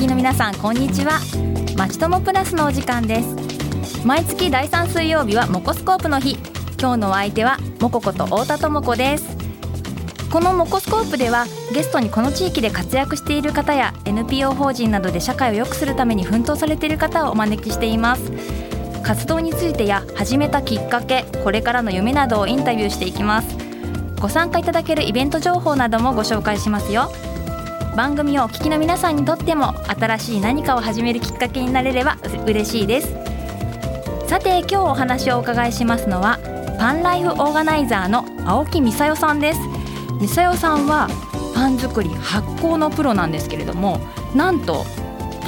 きの皆さんこんにちは。まちともプラスのお時間です。毎月第3水曜日はモコスコープの日。今日のお相手はモコこと太田智子です。このモコスコープではゲストにこの地域で活躍している方や NPO 法人などで社会を良くするために奮闘されている方をお招きしています。活動についてや始めたきっかけこれからの夢などをインタビューしていきます。ご参加いただけるイベント情報などもご紹介しますよ。番組をお聞きの皆さんにとっても新しい何かを始めるきっかけになれれば嬉しいです。さて今日お話をお伺いしますのはパンライフオーガナイザーの青木美沙代さんです。美沙代さんはパン作り発酵のプロなんですけれどもなんと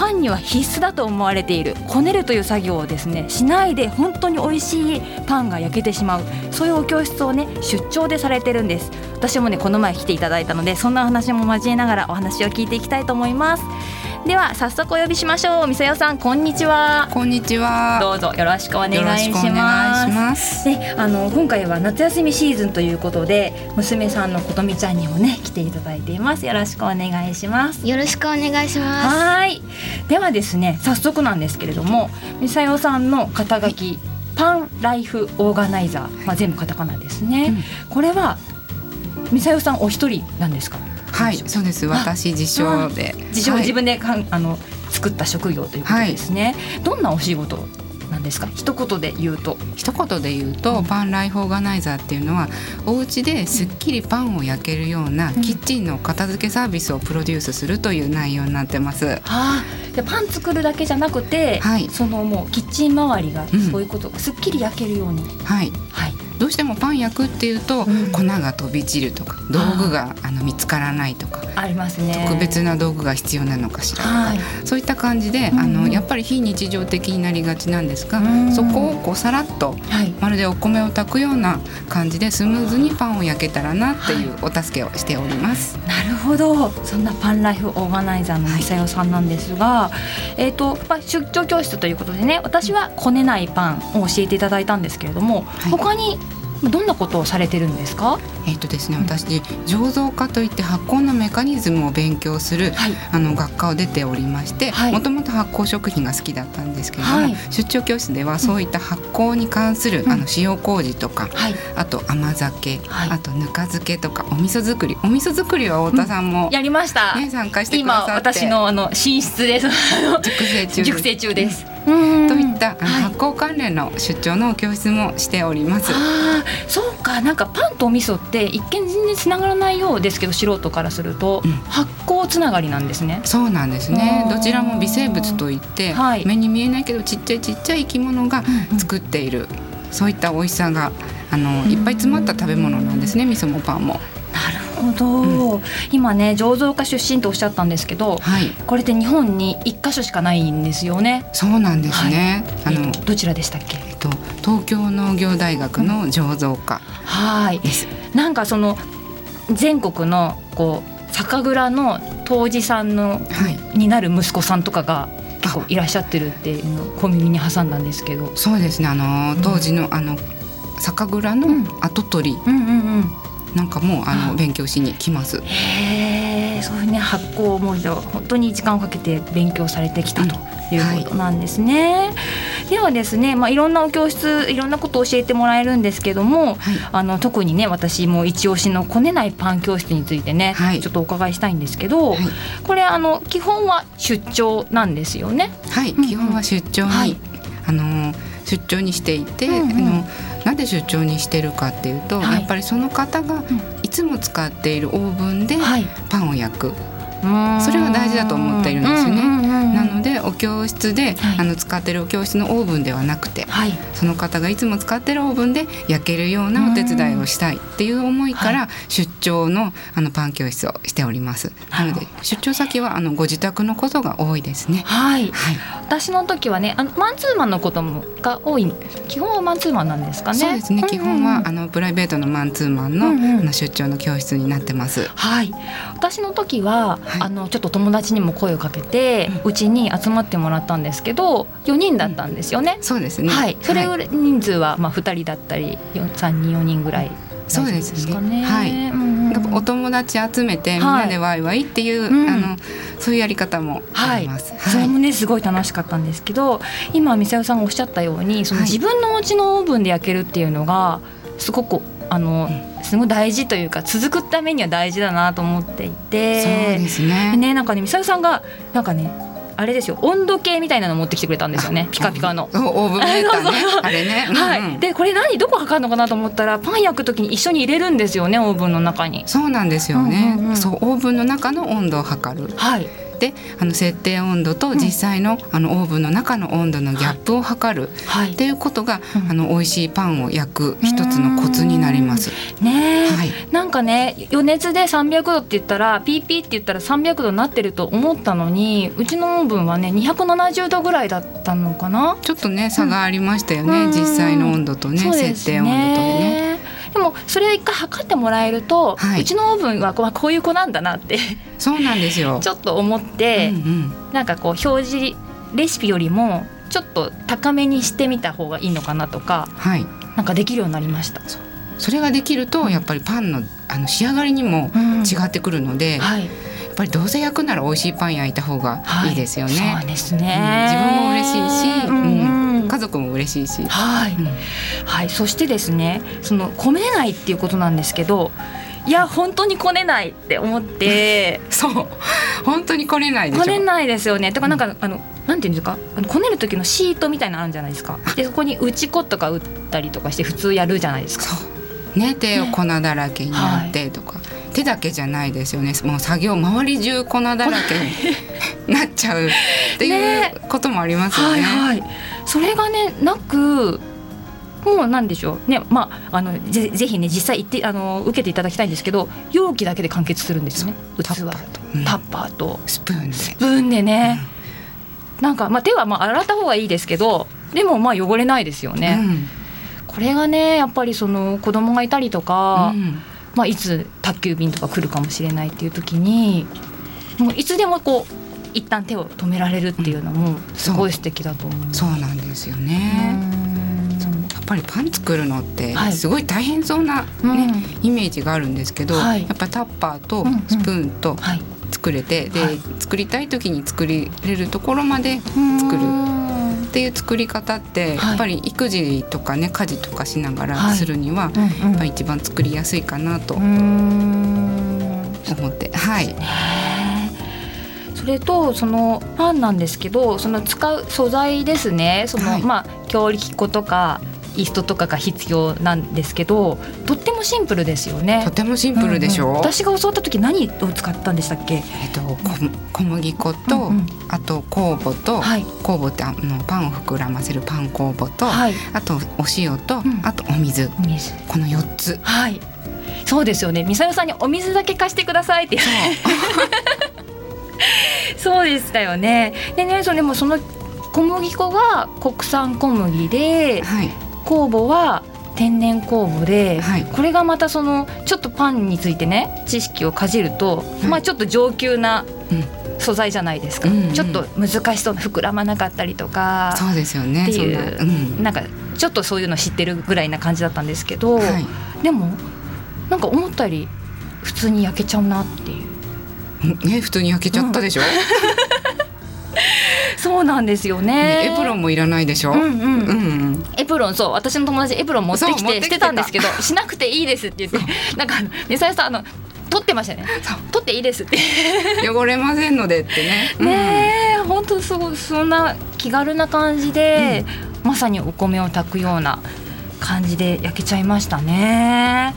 パンには必須だと思われているこねるという作業をですねしないで本当に美味しいパンが焼けてしまう。そういうお教室をね出張でされてるんです。私もねこの前来ていただいたのでそんな話も交えながらお話を聞いていきたいと思います。では早速お呼びしましょう。みさよさんこんにちは。こんにちは。どうぞよろしくお願いします。ねあの今回は夏休みシーズンということで娘さんのことみちゃんにもね来ていただいています。よろしくお願いします。よろしくお願いします。はい。ではですね早速なんですけれどもみさよさんの肩書き、はい、パンライフオーガナイザー、まあ、全部カタカナですね、うん、これはみさよさんお一人なんですか？はいそうです。私自称で。自称、はい、自分でかんあの作った職業ということですね、はい、どんなお仕事なんですか？一言で言うと。一言で言うと、うん、パンライフオーガナイザーっていうのはお家ですっきりパンを焼けるような、キッチンの片付けサービスをプロデュースするという内容になってます。はあ、でパン作るだけじゃなくて、はい、そのもうキッチン周りがそういうこと、うん、すっきり焼けるように。はい。はい。どうしてもパン焼くっていうと、うん、粉が飛び散るとか道具があの見つからないとかありますね。特別な道具が必要なのかしらとか、はい、そういった感じで、あのやっぱり非日常的になりがちなんですが、そこをこうさらっと、はい、まるでお米を炊くような感じでスムーズにパンを焼けたらなっていうお助けをしております。なるほど。そんなパンライフオーガナイザーのみさよさんなんですが、えっ、ー、と、まあ、出張教室ということでね私はこねないパンを教えていただいたんですけれども、はい、他にどんなことをされてるんですか？えっ、とですね、私醸造家といって発酵のメカニズムを勉強する、はい、あの学科を出ておりましてもともと発酵食品が好きだったんですけれども、はい、出張教室ではそういった発酵に関する、うん、あの塩麹とか、はい、あと甘酒、あとぬか漬けとかお味噌作り。お味噌作りは太田さんも、うん、やりました、ね、参加してくださって。今私のあの寝室です。熟成中熟成中です、といった発酵関連の出張の教室もしております。あそうかなんかパンとお味噌って一見全然つながらないようですけど素人からすると、うん、発酵つながりなんですね。そうなんですね。どちらも微生物といって、はい、目に見えないけどちっちゃいちっちゃい生き物が作っている、うんうん、そういった美味しさがあのいっぱい詰まった食べ物なんですね。味噌もパンも。なるほど、うん、今ね醸造家出身とおっしゃったんですけど、はい、これって日本に一箇所しかないんですよね。そうなんですね。はい、あの、どちらでしたっけ？えっと東京農業大学の醸造家、はい。なんかその全国のこう酒蔵の杜氏さんの、はい、になる息子さんとかが結構いらっしゃってるっていうのを小耳に挟んだんですけど。そうですね。あの当時の、うん、あの酒蔵の跡取り。なんかもあの勉強しに来ます。へえ、そういうね発酵も本当に時間をかけて勉強されてきたということなんですね。はい、ではですね、まあいろんなお教室いろんなことを教えてもらえるんですけども、はい、あの特にね私も一押しのこねないパン教室についてね、はい、ちょっとお伺いしたいんですけど、これあの基本は出張なんですよね。はい、基本は出張に、あの出張にしていて、うんうん、あのなぜ出張にしてるかっていうと、はい、やっぱりその方がいつも使っているオーブンでパンを焼く。それが大事だと思っているんですよね。なのでお教室で、はい、あの使ってるお教室のオーブンではなくて、はい、その方がいつも使ってるオーブンで焼けるようなお手伝いをしたいっていう思いから、出張のあのパン教室をしております。なので出張先はあのご自宅のことが多いですね。はい。はい、私の時はね、あのマンツーマンのこともが多い。基本はマンツーマンなんですかね。そうですね。基本はあのプライベートのマンツーマンの,、あの出張の教室になってます。はい。私の時は、あのちょっと友達にも声をかけてうち、に集まってもらったんですけど4人だったんですよね。そうですね。はい。それ人数はまあ2人だったり3人4人ぐらい、そうですね。はい。うんお友達集めてみんなでワイワイっていう、はい、あのそういうやり方もあります。はい、それもねすごい楽しかったんですけど今ミサヨさんがおっしゃったようにその自分のお家のオーブンで焼けるっていうのがすごくあの、すごい大事というか続くためには大事だなと思っていてそうですねねなんかねミサヨさんがなんかねあれですよ温度計みたいなの持ってきてくれたんですよねピカピカの。オーブンメーターね あれね。はい。でこれ何どこ測るのかなと思ったらパン焼くときに一緒に入れるんですよねオーブンの中に。そうなんですよね。うんうんうん、そうオーブンの中の温度を測る。はい。であの設定温度と実際の,、あのオーブンの中の温度のギャップを測る、はい、っていうことが、あの美味しいパンを焼く一つのコツになります。ね、はい、なんかね余熱で300度って言ったらピーピーって言ったら300度になってると思ったのにうちのオーブンはね270度ぐらいだったのかな？ちょっとね差がありましたよね、うん、実際の温度とね、設定温度とね。でもそれ一回測ってもらえると、はい、うちのオーブンはこう いう子なんだなってそうなんですよ。ちょっと思って、うんうん、なんかこう表示レシピよりもちょっと高めにしてみた方がいいのかなとか、はい、なんかできるようになりました。それができるとやっぱりパンのあの仕上がりにも違ってくるので、うんはい、やっぱりどうせ焼くなら美味しいパン焼いた方がいいですよね。はい、そうですね、うん、自分も嬉しいし、うん、うん家族も嬉しいし。はい、うん、はい、そしてですねそのこねないっていうことなんですけどいや本当にこねないって思って。そう。本当にこねないでこねないですよね。とかなんか、うん、あのなんていうんですか？あのこねる時のシートみたいなのあるじゃないですか。でそこに打ち粉とか打ったりとかして普通やるじゃないですか。ね手を粉だらけになってとか、ねはい、手だけじゃないですよね。もう作業周り中粉だらけになっちゃうっていうこともありますよね。ねはいはい、それがねなくもうなんでしょう。ねまああのぜぜひね実際行ってあの受けていただきたいんですけど容器だけで完結するんですね。器。タッパーと、スプーンで。スプーンでね、うん、なんか、まあ、手はまあ洗った方がいいですけどでもまあ汚れないですよね、うん、これがねやっぱりその子供がいたりとか、うん、まあ、いつ宅急便とか来るかもしれないっていう時にもういつでもこう一旦手を止められるっていうのもすごい素敵だと思う、そう。なんですよね。っぱりパン作るのってすごい大変そうなね、はい、イメージがあるんですけど、はい、やっぱタッパーとスプーンと作れて、で、作りたい時に作れるところまで作る。っていう作り方ってやっぱり育児とかね家事とかしながらするにはやっぱ一番作りやすいかなと思って。はい。それとそのパンなんですけどその使う素材ですね。その、はい、まあ強力粉とかイーストとかが必要なんですけどとってもシンプルですよね。とてもシンプルでしょ、うんうん、私が教わった時何を使ったんでしたっけ？えっと小麦粉と、うんうん、あと酵母と、はい、酵母ってあのパンを膨らませるパン酵母と、はい、あとお塩と、うん、あとお水。この4つ。はい。そうですよね。みさよさんにお水だけ貸してくださいって。そう。そうでしたよね。でねそれもその小麦粉が国産小麦で、はい、酵母は天然酵母で、はい、これがまたそのちょっとパンについてね知識をかじると、はい、まあちょっと上級な、素材じゃないですか、うんうん、ちょっと難しそうな膨らまなかったりとかそうですよねっていう、うん、なんかちょっとそういうの知ってるぐらいな感じだったんですけど、はい、でもなんか思ったより普通に焼けちゃうなっていう。ね普通に焼けちゃったでしょ、うんそうなんですよね。エプロンもいらないでしょ、うんうん。うんうん、エプロンそう。私の友達エプロン持ってきてしてた。んですけど しなくていいですって言ってなんかねさやさんあの取ってましたね。取っていいですって。汚れませんのでってね。ねえ本当すごいそんな気軽な感じで、うん、まさにお米を炊くような感じで焼けちゃいましたね。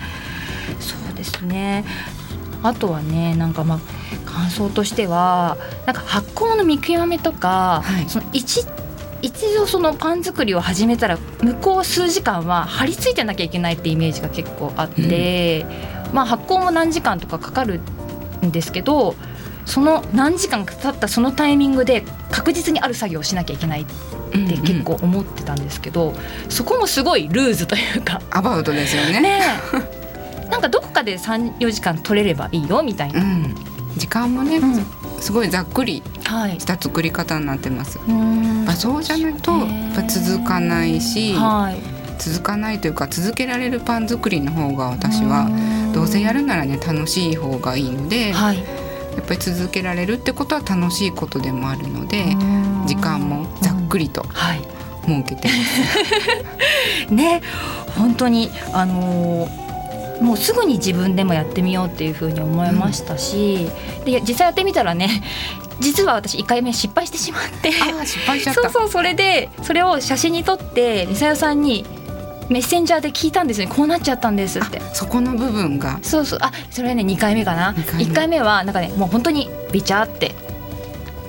そうですね。あとはねなんかまあ感想としてはなんか発酵の見極めとか、はい、その一一度そのパン作りを始めたら向こう数時間は張り付いてなきゃいけないってイメージが結構あって、うん、まあ、発酵も何時間とかかかるんですけどその何時間か経ったそのタイミングで確実にある作業をしなきゃいけないって結構思ってたんですけど、うんうん、そこもすごいルーズというか。アバウトですよね。ねなんかどこかで34時間取れればいいよみたいな。うん時間もね、うん、すごいざっくりした作り方になってます。はい、そうじゃないとやっぱ続かないし、はい、続かないというか続けられるパン作りの方が私はどうせやるならね楽しい方がいいので、はい、やっぱり続けられるってことは楽しいことでもあるので時間もざっくりと設けてます。ね本当にあのーもうすぐに自分でもやってみようっていうふうに思いましたし、うん、で実際やってみたらね 実は私1回目失敗してしまって。失敗しちゃそうそうそれでそれを写真に撮ってみさよさんにメッセンジャーで聞いたんですね。こうなっちゃったんですって。そこの部分が。そうそう。あそれね2回目かな。1回目。はなんかねもう本当にビチャって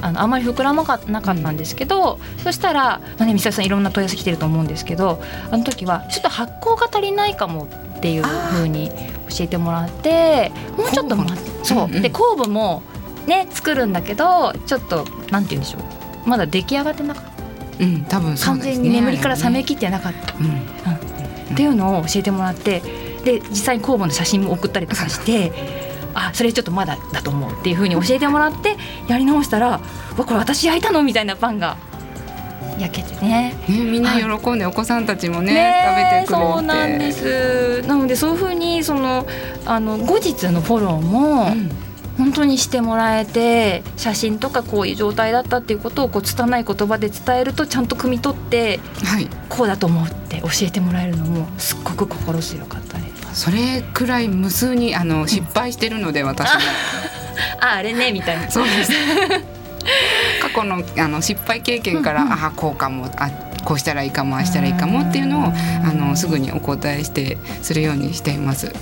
あのあんまり膨らまかなかったんですけど、うん、そしたら、まあね、ミサさんいろんな問い合わせ来てると思うんですけどあの時はちょっと発酵が足りないかもっていうふうに教えてもらってもうちょっと待って。そう、で酵母もね作るんだけどちょっとなんて言うんでしょう。まだ出来上がってなかった。うん、多分、ね、完全に眠りから覚めきってなかった、うん、うん、っていうのを教えてもらってで実際に酵母の写真も送ったりとかしてあそれちょっとまだだと思うっていうふうに教えてもらってやり直したら「わこれ私焼いたの?」みたいなパンが焼けてねねみんな喜んで、お子さんたちもね、ね、食べてくれてそうなんですなのでそういうふうにそのあの後日のフォローも、うん本当にしてもらえて写真とかこういう状態だったっていうことをこう拙い言葉で伝えるとちゃんと汲み取って、はい、こうだと思うって教えてもらえるのもすっごく心強かったです。それくらい無数にあの失敗してるので、私も。ああれねみたいな。そうです。過去のあの失敗経験から、うんうん、あこうかもあこうしたらいいかもああしたらいいかもっていうのをあのすぐにお答えしてするようにしています。は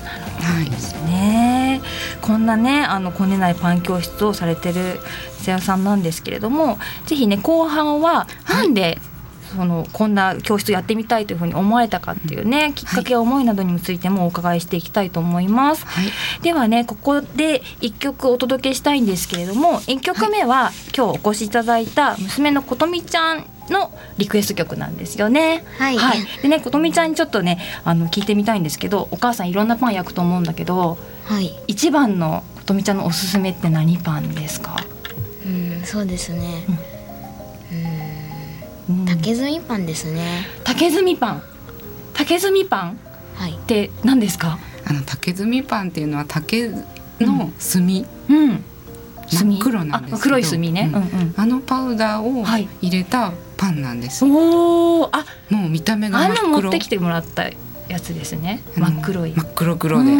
い。ね。こんなねあのこねないパン教室をされてる瀬谷さんなんですけれども、ぜひね後半はなんで、はいそのこんな教室やってみたいというふうに思われたかっていうねきっかけ思いなどについてもお伺いしていきたいと思います、はい、ではねここで一曲お届けしたいんですけれども1曲目は、今日お越しいただいた娘のことみちゃんのリクエスト曲なんですよね。はい。はい、でね、ことみちゃんにちょっとね、あの聞いてみたいんですけど、お母さんいろんなパン焼くと思うんだけど、はい。一番のことみちゃんのおすすめって何パンですか？うん、そうですね。うん、竹炭パンですね。竹炭パン。竹炭パン。はい。って何ですか？あの竹炭パンっていうのは竹の炭。うん。うん真っ黒なんです黒い炭ね、あのパウダーを入れたパンなんです。おお、あ、もう見た目が真っ黒。持ってきてもらったやつですね。真っ黒い。真っ黒黒で。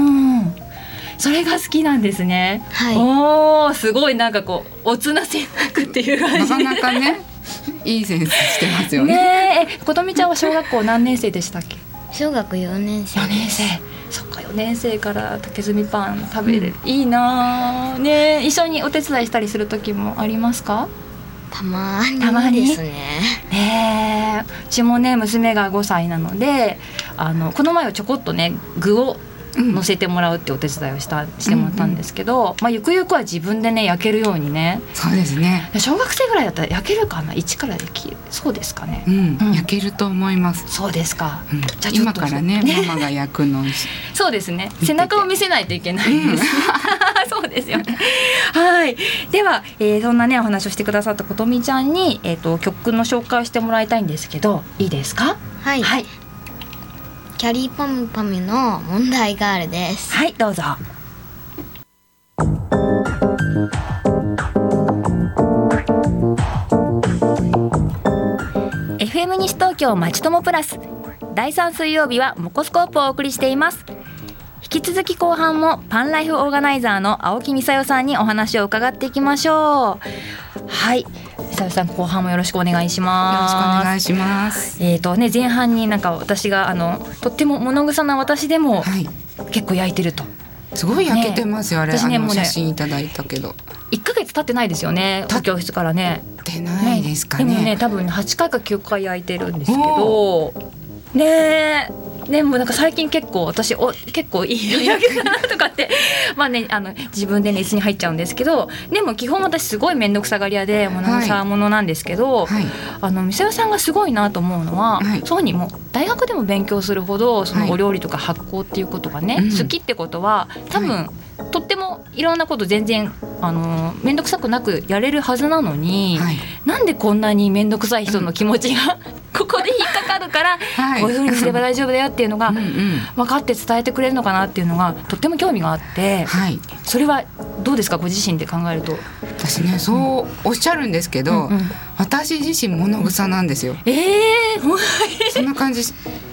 それが好きなんですね。はい、おお、すごいなんかこうおつな選択っていう感じなかなかね、いいセンスしてますよね。ねえ、ことみちゃんは小学校何年生でしたっけ？小学四年生。四年生。そっか4年生から竹炭パン食べれる、うん、いいなね一緒にお手伝いしたりする時もありますか？たまにたまに？ですねねうちもね娘が5歳なのであのこの前はちょこっとね具を乗せてもらうってお手伝いをしたしてもらったんですけど、うんうん、まあゆくゆくは自分でね焼けるようにねそうですね。小学生ぐらいだったら焼けるかな？一からできるそうですかね、うん、うん、焼けると思います。そうですか、うん、じゃ今からねママが焼くの そうですね。背中を見せないといけないです、そうですよね。はい。では、えー、そんなねお話をしてくださったことみちゃんに、えーと、と曲の紹介してもらいたいんですけどいいですか？はい、はいキャリーパムパムの問題ガールです。はいどうぞ。FM 西東京まちともプラス。第3水曜日はモコスコープをお送りしています。引き続き後半もパンライフオーガナイザーの青木美沙代さんにお話を伺っていきましょう。はい。久さん後半もよろしくお願いします。よろしくお願いします。えっ、ー、とね前半になんか私があのとっても物臭な私でも、はい、結構焼いてると。すごい焼けてますよ、ね、あれ私ねもう写真いただいたけど。一ヶ月経ってないですよね。教室からね。てないですかね。でもね多分八回か九回焼いてるんですけど。ねでもなんか最近結構私お結構いい焼けたなとかって まあねあの自分で熱に入っちゃうんですけどでも基本私すごい面倒くさがり屋で物さものなんですけど、はい、あの店代さんがすごいなと思うのは、はい、そうにも大学でも勉強するほどそのお料理とか発酵っていうことがね、はい、好きってことは多分、とってもいろんなこと全然あの面倒くさくなくやれるはずなのに、はい、なんでこんなに面倒くさい人の気持ちがここで引っかかるから、はい、こういうふうにすれば大丈夫だよっていうのが分かって伝えてくれるのかなっていうのがとっても興味があって、はい、それはどうですかご自身で考えると？私ねそうおっしゃるんですけど、うんうん、私自身物草なんですよ。ええー、そんな感じ、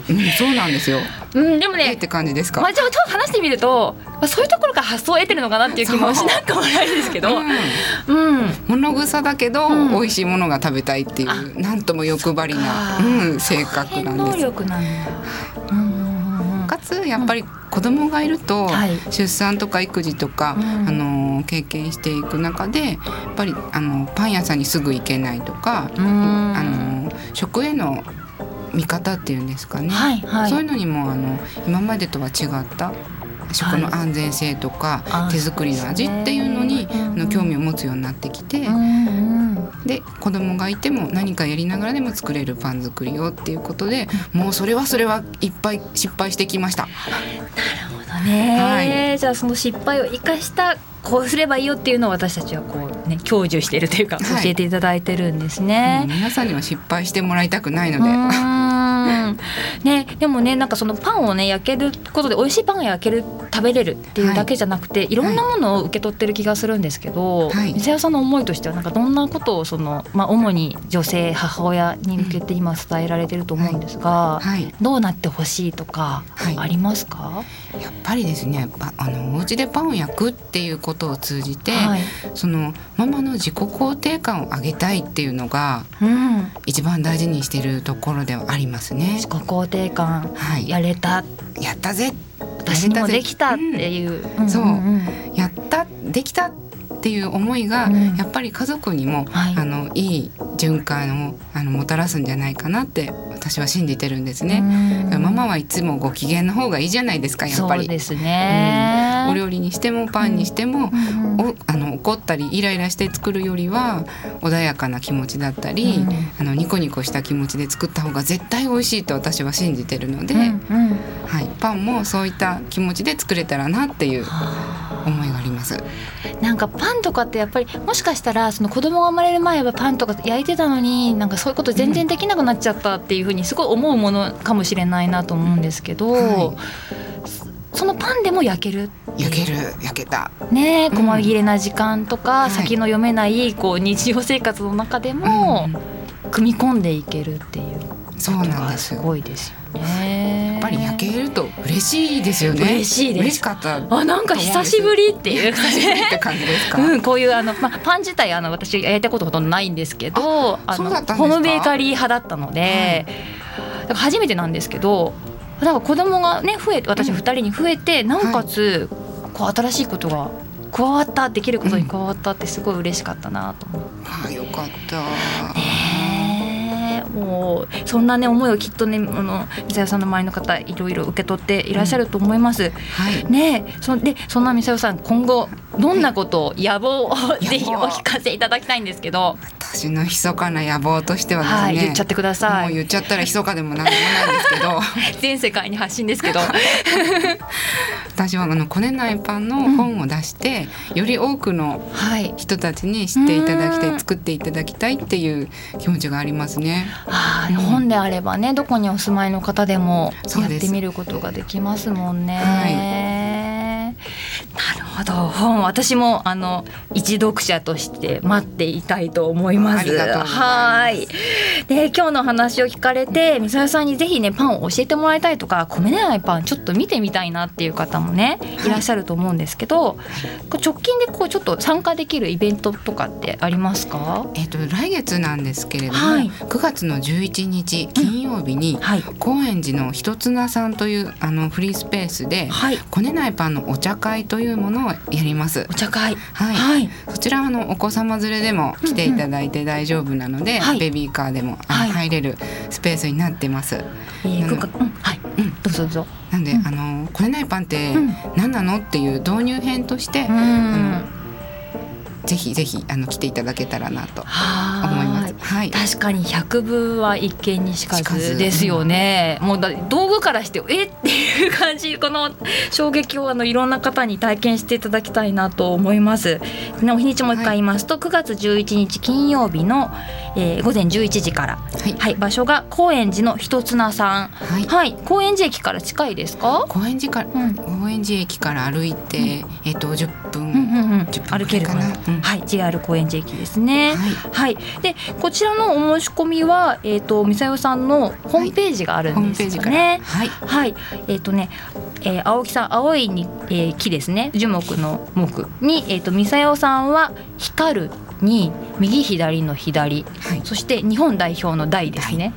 うん、そうなんですよ。うん、でもね、って感じですか？まあ、ちょっと話してみると、まあ、そういうところから発想を得てるのかなっていう気もしなくもないですけど。うん、うん、物草だけど、うん、美味しいものが食べたいっていう、なんとも欲張りな、うん、性格なんです。能力なんだ。うんかつやっぱり子供がいると、出産とか育児とか、あの経験していく中でやっぱりあのパン屋さんにすぐ行けないとか、あの食への見方っていうんですかね、はいはい、そういうのにもあの今までとは違った食の安全性とか、はい、手作りの味っていうのに、あの興味を持つようになってきて、で子供がいても何かやりながらでも作れるパン作りをっていうことでもうそれはそれはいっぱい失敗してきました。なるほどね、はい、じゃあその失敗を生かしたこうすればいいよっていうのを私たちはこうね享受しているというか教えていただいてるんですね。はい、皆さんには失敗してもらいたくないので。ね、でもねなんかそのパンをね焼けることで美味しいパンが焼ける食べれるっていうだけじゃなくて、はい、いろんなものを受け取ってる気がするんですけど、はい、店屋さんの思いとしてはなんかどんなことをその、まあ、主に女性母親に向けて今伝えられてると思うんですが、はい、どうなってほしいとかありますか、やっぱりですねあのお家でパンを焼くっていうことを通じて、そのママの自己肯定感を上げたいっていうのが、うん、一番大事にしてるところではありますね。自己肯定感、はい、やれた。やったぜ私もできたっていう、うん、そう、やったできたっていう思いが、やっぱり家族にも、はい、あのいい循環をあのもたらすんじゃないかなって私は信じてるんですね。ママはいつもご機嫌の方がいいじゃないですかやっぱり。そうですね、うん、お料理にしてもパンにしても、うんおあの怒ったりイライラして作るよりは穏やかな気持ちだったり、うん、あのニコニコした気持ちで作った方が絶対美味しいと私は信じてるので、はい、パンもそういった気持ちで作れたらなっていう思います。なんかパンとかってやっぱりもしかしたらその子供が生まれる前はパンとか焼いてたのになんかそういうこと全然できなくなっちゃったっていうふうにすごい思うものかもしれないなと思うんですけど、はい、そのパンでも焼ける焼ける焼けた。ね細切れな時間とか、うん、先の読めないこう日常生活の中でも、組み込んでいけるっていうそうなんですすごいですよね。やっぱり焼けると嬉しいですよね。嬉しい嬉しかった。あなんか久しぶりっていう感じって感じですか？うん、こういうあのまあパン自体あの私焼いたことほとんどないんですけど、あのホームベーカリー派だったので、はい、初めてなんですけど、なんか子供がね増えて私二人に増えて、なおかつ、こう新しいことが加わったできることに加わったってすごい嬉しかったなと思って。うん、あよかった。ねもうそんなね思いをきっとねあのミサヨさんの周りの方いろいろ受け取っていらっしゃると思います。うん、はい、ねそでそんなミサヨさん今後どんなことを野望をぜひお聞かせいただきたいんですけど。私の密かな野望としてはですね、はい、言っちゃってください。もう言っちゃったら密かでもなんでもないんですけど、全世界に発信ですけど、私はあのコネナイパンの本を出して、うん、より多くの人たちに知っていただきたい、作っていただきたいっていう気持ちがありますね。あうん、本であればねどこにお住まいの方でもやってみることができますもんね。はい、ほど。本私もあの一読者として待っていたいと思います。はい。で今日の話を聞かれてみさやさんにぜひねパンを教えてもらいたいとか米ねないパンちょっと見てみたいなっていう方もねい。らっしゃると思うんですけど、はい、直近でこうちょっと参加できるイベントとかってありますか？えっ、と来月なんですけれども、はい、9月の11日金曜日に、うん。はい、高円寺のひとつなさんというあのフリースペースで、はい、こねないパンのお茶会というものをやります。お茶会。はい。はい、そちらあのお子様連れでも来ていただいて大丈夫なので、うんうん、ベビーカーでも、はい、入れるスペースになってます。はい。うん、どうぞどうぞ。なんで、うん、あのこれないパンって何なのっていう導入編として、あのぜひぜひあの来ていただけたらなと思います。はい、確かに百分は一見にしかずですよね。もうだ道具からしてえ？っていう感じ。この衝撃をあのいろんな方に体験していただきたいなと思います。ね、お日にちもう一回言いますと、はい、9月11日金曜日の、えー、午前11時から、はい、はい、場所が高円寺のひとつなさん、はい、はい、高円寺駅から近いですか？高円寺から、うん、高円寺駅から歩いて、うん、えっ、と10分、うんうんうん、歩けるかな、うん、はい。JR 高円寺駅ですね。はい、でこちらのお申し込みはえっ、ー、とみさよさんのホームページがあるんですよね。はい、はい、えっ、ー、とね、えー、青木さん青いに、えー、木ですね樹木の木にえっ、ー、とみさよさんは光るに右左の左、はい、そして日本代表の代ですね。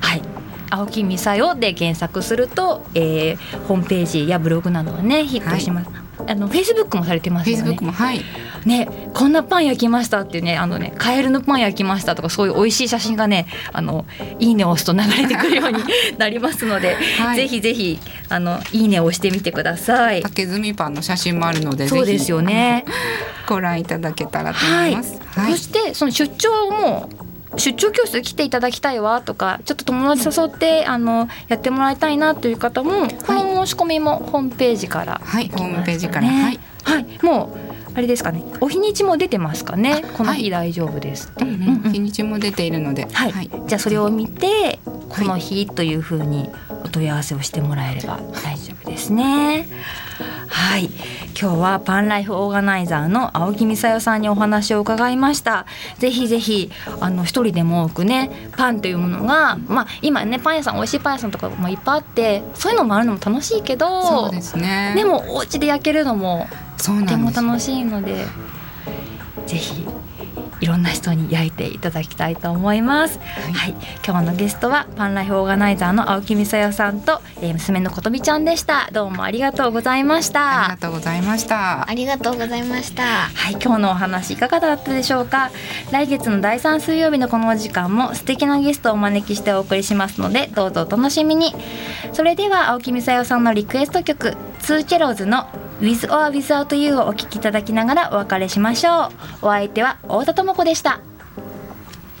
はい、はい青木美沙代で検索すると、えー、ホームページやブログなどはねヒットします。はい、あのフェイスブックもされてますよね。もはい。ねこんなパン焼きましたっていうねあのねカエルのパン焼きましたとかそういう美味しい写真がねあのいいねを押すと流れてくるように なりますので、はい、ぜひぜひあのいいねを押してみてください。竹炭パンの写真もあるのでそうですよね。ご覧いただけたらと思います。はい、そしてその出張も出張教室来ていただきたいわとかちょっと友達誘ってあのやってもらいたいなという方も、この申し込みもホームページから、はい、ホームページから。はい、はい、もうあれですかね。お日にちも出てますかね。この日大丈夫ですっていう、うんうん、日にちも出ているので、はい、はい、じゃあそれを見てこの日というふうにお問い合わせをしてもらえれば大丈夫ですね。はい、今日はパンライフオーガナイザーの青木美沙代さんにお話を伺いました。ぜひぜひあの一人でも多くねパンというものがまあ今ねパン屋さん美味しいパン屋さんとかもいっぱいあってそういうのもあるのも楽しいけどそうですね。でもお家で焼けるのもとても楽しいのでぜひいろんな人に焼いていただきたいと思います。はい、はい、今日のゲストはパンライフオーガナイザーの青木美沙代さんと、えー、娘のことみちゃんでした。どうもありがとうございました。ありがとうございました。ありがとうございました。はい、今日のお話いかがだったでしょうか。来月の第3水曜日のこの時間も素敵なゲストをお招きしてお送りしますので、どうぞお楽しみに。それでは青木美沙代さんのリクエスト曲、ツーチェローズの With or Without You をお聴きいただきながらお別れしましょう。お相手は太田智子でした。